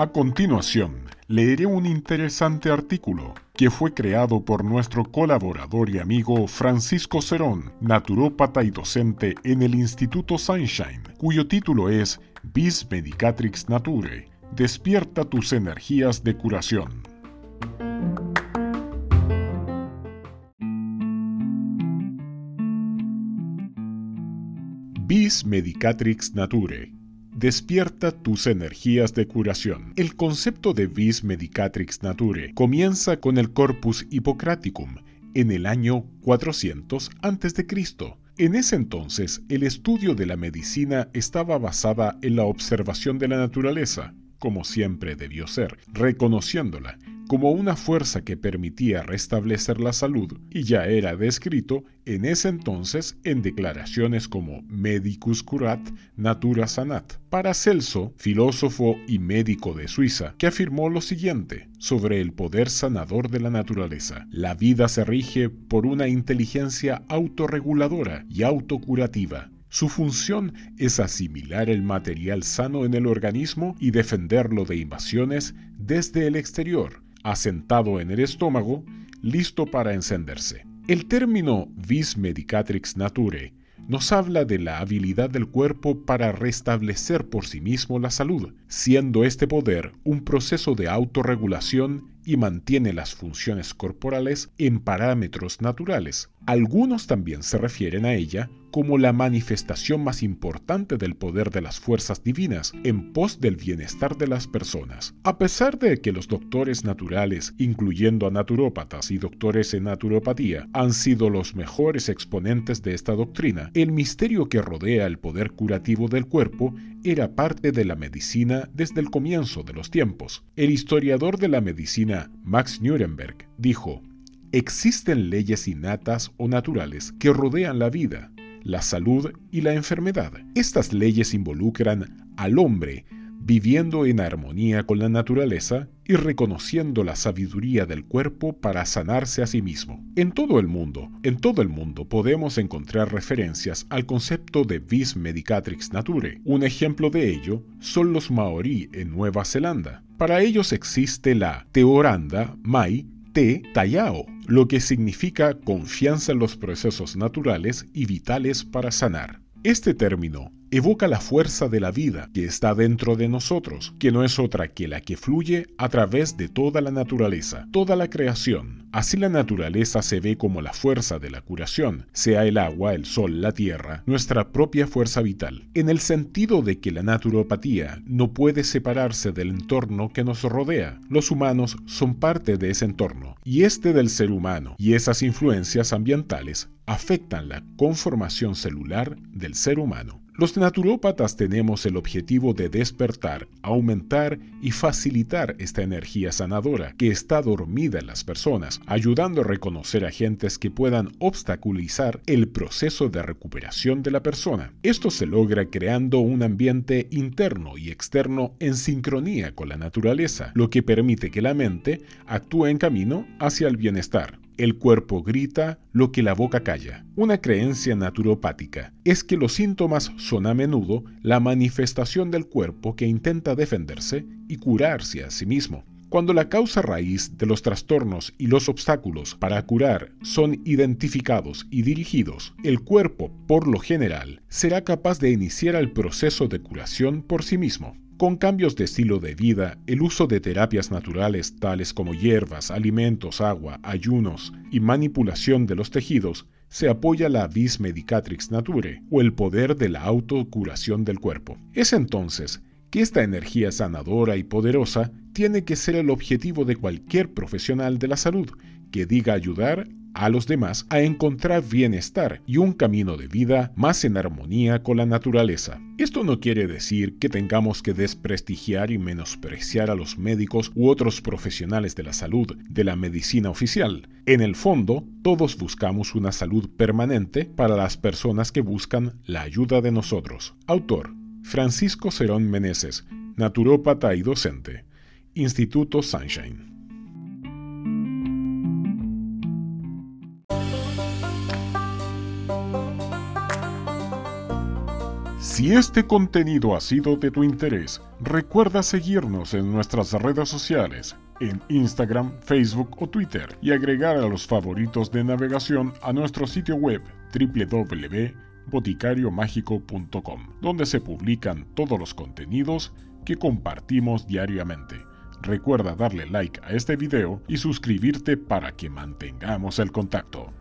A continuación, leeré un interesante artículo que fue creado por nuestro colaborador y amigo Francisco Cerón, naturópata y docente en el Instituto Sunshine, cuyo título es Vis Medicatrix Nature. Despierta tus energías de curación. Vis Medicatrix Nature despierta tus energías de curación. El concepto de vis medicatrix nature comienza con el Corpus Hippocraticum en el año 400 a.C. En ese entonces, el estudio de la medicina estaba basada en la observación de la naturaleza, como siempre debió ser, reconociéndola como una fuerza que permitía restablecer la salud y ya era descrito en ese entonces en declaraciones como Medicus Curat Natura Sanat. Paracelso, filósofo y médico de Suiza, que afirmó lo siguiente sobre el poder sanador de la naturaleza. La vida se rige por una inteligencia autorreguladora y autocurativa. Su función es asimilar el material sano en el organismo y defenderlo de invasiones desde el exterior asentado en el estómago, listo para encenderse. El término vis medicatrix nature nos habla de la habilidad del cuerpo para restablecer por sí mismo la salud, siendo este poder un proceso de autorregulación y mantiene las funciones corporales en parámetros naturales. Algunos también se refieren a ella como la manifestación más importante del poder de las fuerzas divinas en pos del bienestar de las personas. A pesar de que los doctores naturales, incluyendo a naturópatas y doctores en naturopatía, han sido los mejores exponentes de esta doctrina, el misterio que rodea el poder curativo del cuerpo era parte de la medicina desde el comienzo de los tiempos. El historiador de la medicina Max Nuremberg dijo, Existen leyes innatas o naturales que rodean la vida, la salud y la enfermedad. Estas leyes involucran al hombre viviendo en armonía con la naturaleza y reconociendo la sabiduría del cuerpo para sanarse a sí mismo. En todo el mundo, en todo el mundo podemos encontrar referencias al concepto de vis medicatrix nature. Un ejemplo de ello son los maorí en Nueva Zelanda. Para ellos existe la teoranda mai te tayao, lo que significa confianza en los procesos naturales y vitales para sanar. Este término evoca la fuerza de la vida que está dentro de nosotros, que no es otra que la que fluye a través de toda la naturaleza, toda la creación. Así la naturaleza se ve como la fuerza de la curación, sea el agua, el sol, la tierra, nuestra propia fuerza vital, en el sentido de que la naturopatía no puede separarse del entorno que nos rodea. Los humanos son parte de ese entorno, y este del ser humano, y esas influencias ambientales afectan la conformación celular del ser humano. Los naturópatas tenemos el objetivo de despertar, aumentar y facilitar esta energía sanadora que está dormida en las personas, ayudando a reconocer agentes que puedan obstaculizar el proceso de recuperación de la persona. Esto se logra creando un ambiente interno y externo en sincronía con la naturaleza, lo que permite que la mente actúe en camino hacia el bienestar. El cuerpo grita lo que la boca calla. Una creencia naturopática es que los síntomas son a menudo la manifestación del cuerpo que intenta defenderse y curarse a sí mismo. Cuando la causa raíz de los trastornos y los obstáculos para curar son identificados y dirigidos, el cuerpo, por lo general, será capaz de iniciar el proceso de curación por sí mismo. Con cambios de estilo de vida, el uso de terapias naturales tales como hierbas, alimentos, agua, ayunos y manipulación de los tejidos, se apoya la vis medicatrix nature o el poder de la autocuración del cuerpo. Es entonces que esta energía sanadora y poderosa tiene que ser el objetivo de cualquier profesional de la salud que diga ayudar a los demás a encontrar bienestar y un camino de vida más en armonía con la naturaleza. Esto no quiere decir que tengamos que desprestigiar y menospreciar a los médicos u otros profesionales de la salud de la medicina oficial. En el fondo, todos buscamos una salud permanente para las personas que buscan la ayuda de nosotros. Autor Francisco Cerón Meneses, naturópata y docente. Instituto Sunshine. Si este contenido ha sido de tu interés, recuerda seguirnos en nuestras redes sociales, en Instagram, Facebook o Twitter y agregar a los favoritos de navegación a nuestro sitio web www.boticariomágico.com, donde se publican todos los contenidos que compartimos diariamente. Recuerda darle like a este video y suscribirte para que mantengamos el contacto.